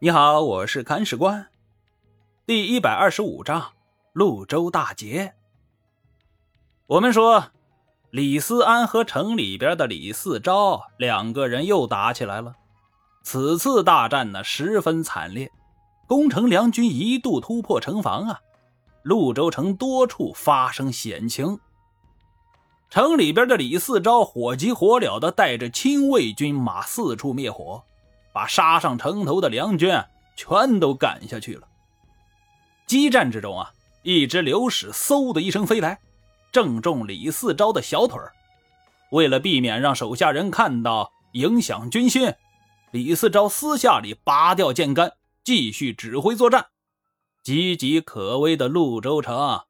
你好，我是看史官。第一百二十五章潞州大捷。我们说，李思安和城里边的李四昭两个人又打起来了。此次大战呢，十分惨烈，攻城梁军一度突破城防啊，潞州城多处发生险情。城里边的李四昭火急火燎的带着亲卫军马四处灭火，把杀上城头的梁军全都赶下去了。激战之中啊，一只流矢嗖的一声飞来，正中李四昭的小腿为了避免让手下人看到，影响军心，李四昭私下里拔掉剑杆，继续指挥作战。岌岌可危的潞州城，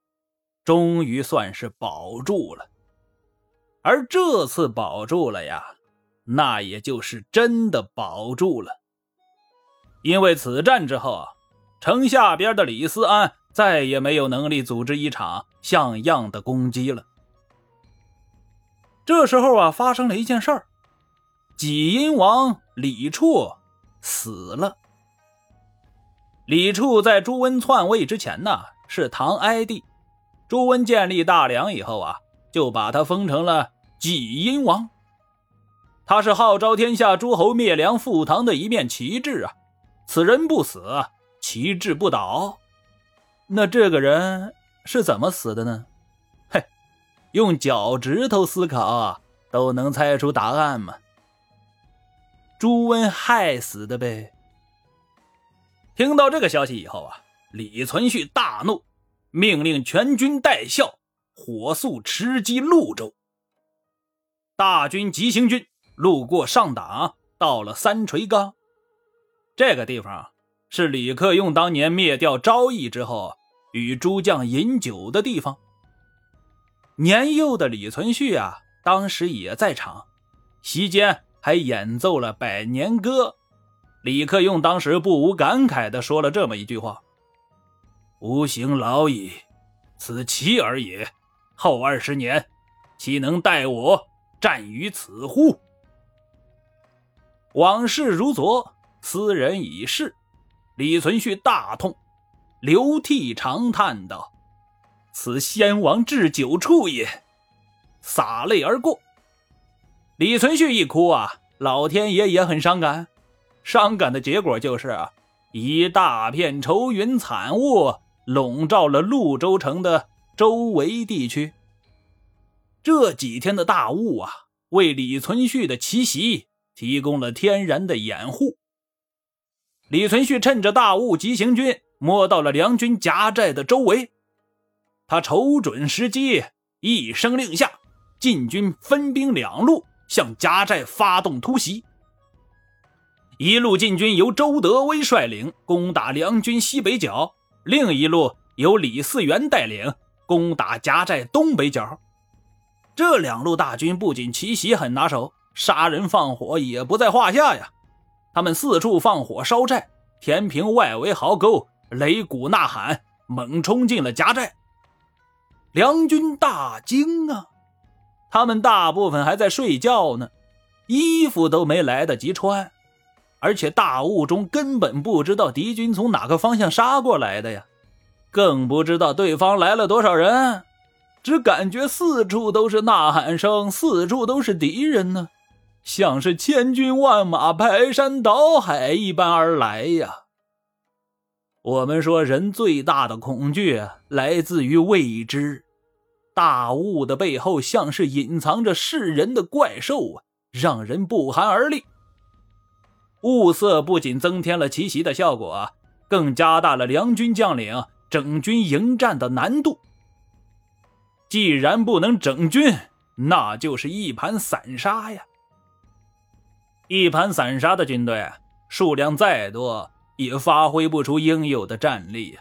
终于算是保住了。而这次保住了呀，那也就是真的保住了。因为此战之后啊，城下边的李思安再也没有能力组织一场像样的攻击了。这时候啊，发生了一件事儿：济阴王李处死了。李处在朱温篡位之前呢，是唐哀帝。朱温建立大梁以后啊。就把他封成了济阴王。他是号召天下诸侯灭梁复唐的一面旗帜啊！此人不死，旗帜不倒。那这个人是怎么死的呢？嘿，用脚趾头思考都能猜出答案吗？朱温害死的呗。听到这个消息以后啊，李存勖大怒，命令全军带孝。火速驰击潞州。大军急行军路过上党，到了三垂岗。这个地方是李克用当年灭掉昭义之后，与诸将饮酒的地方。年幼的李存勖啊，当时也在场，席间还演奏了百年歌。李克用当时不无感慨地说了这么一句话：“吾行老矣，此其尔也。”后二十年，岂能待我战于此乎？往事如昨，斯人已逝。李存勖大痛，流涕长叹道：“此先王置酒处也。”洒泪而过。李存勖一哭啊，老天爷也很伤感。伤感的结果就是啊，一大片愁云惨雾笼罩了潞州城的。周围地区，这几天的大雾啊，为李存勖的奇袭提供了天然的掩护。李存勖趁着大雾急行军，摸到了梁军夹寨的周围，他瞅准时机，一声令下，晋军分兵两路向夹寨发动突袭。一路进军由周德威率领攻打梁军西北角，另一路由李嗣源带领。攻打夹寨东北角，这两路大军不仅奇袭很拿手，杀人放火也不在话下呀。他们四处放火烧寨，填平外围壕沟，擂鼓呐喊，猛冲进了夹寨。梁军大惊啊！他们大部分还在睡觉呢，衣服都没来得及穿，而且大雾中根本不知道敌军从哪个方向杀过来的呀。更不知道对方来了多少人，只感觉四处都是呐喊声，四处都是敌人呢，像是千军万马排山倒海一般而来呀。我们说，人最大的恐惧来自于未知，大雾的背后像是隐藏着世人的怪兽啊，让人不寒而栗。雾色不仅增添了奇袭的效果，更加大了梁军将领。整军迎战的难度，既然不能整军，那就是一盘散沙呀。一盘散沙的军队，数量再多，也发挥不出应有的战力。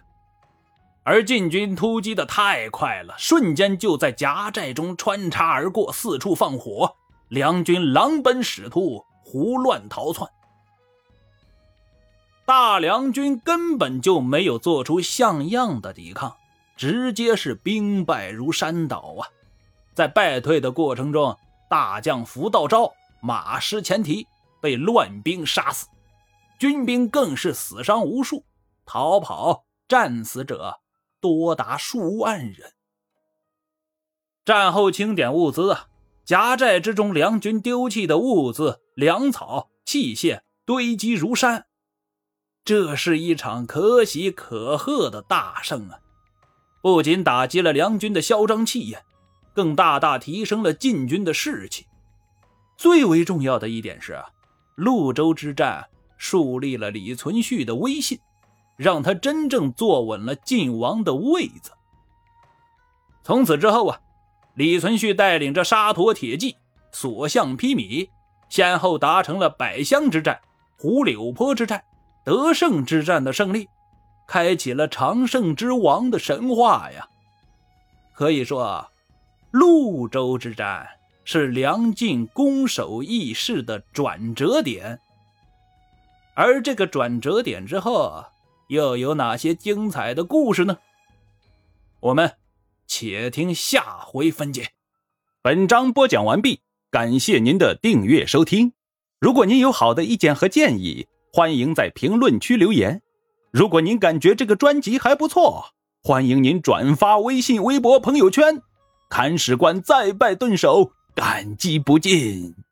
而晋军突击的太快了，瞬间就在夹寨中穿插而过，四处放火，梁军狼奔使突，胡乱逃窜。大梁军根本就没有做出像样的抵抗，直接是兵败如山倒啊！在败退的过程中，大将福道昭马失前蹄，被乱兵杀死。军兵更是死伤无数，逃跑战死者多达数万人。战后清点物资啊，夹寨之中，梁军丢弃的物资、粮草、器械堆积如山。这是一场可喜可贺的大胜啊！不仅打击了梁军的嚣张气焰，更大大提升了晋军的士气。最为重要的一点是，潞州之战树立了李存勖的威信，让他真正坐稳了晋王的位子。从此之后啊。李存勖带领着沙陀铁骑、所向披靡，先后达成了百乡之战、胡柳坡之战、得胜之战的胜利，开启了常胜之王的神话呀！可以说，潞州之战是梁晋攻守易势的转折点。而这个转折点之后，又有哪些精彩的故事呢？我们。且听下回分解。本章播讲完毕，感谢您的订阅收听。如果您有好的意见和建议，欢迎在评论区留言。如果您感觉这个专辑还不错，欢迎您转发微信、微博、朋友圈。看史官再拜顿首，感激不尽。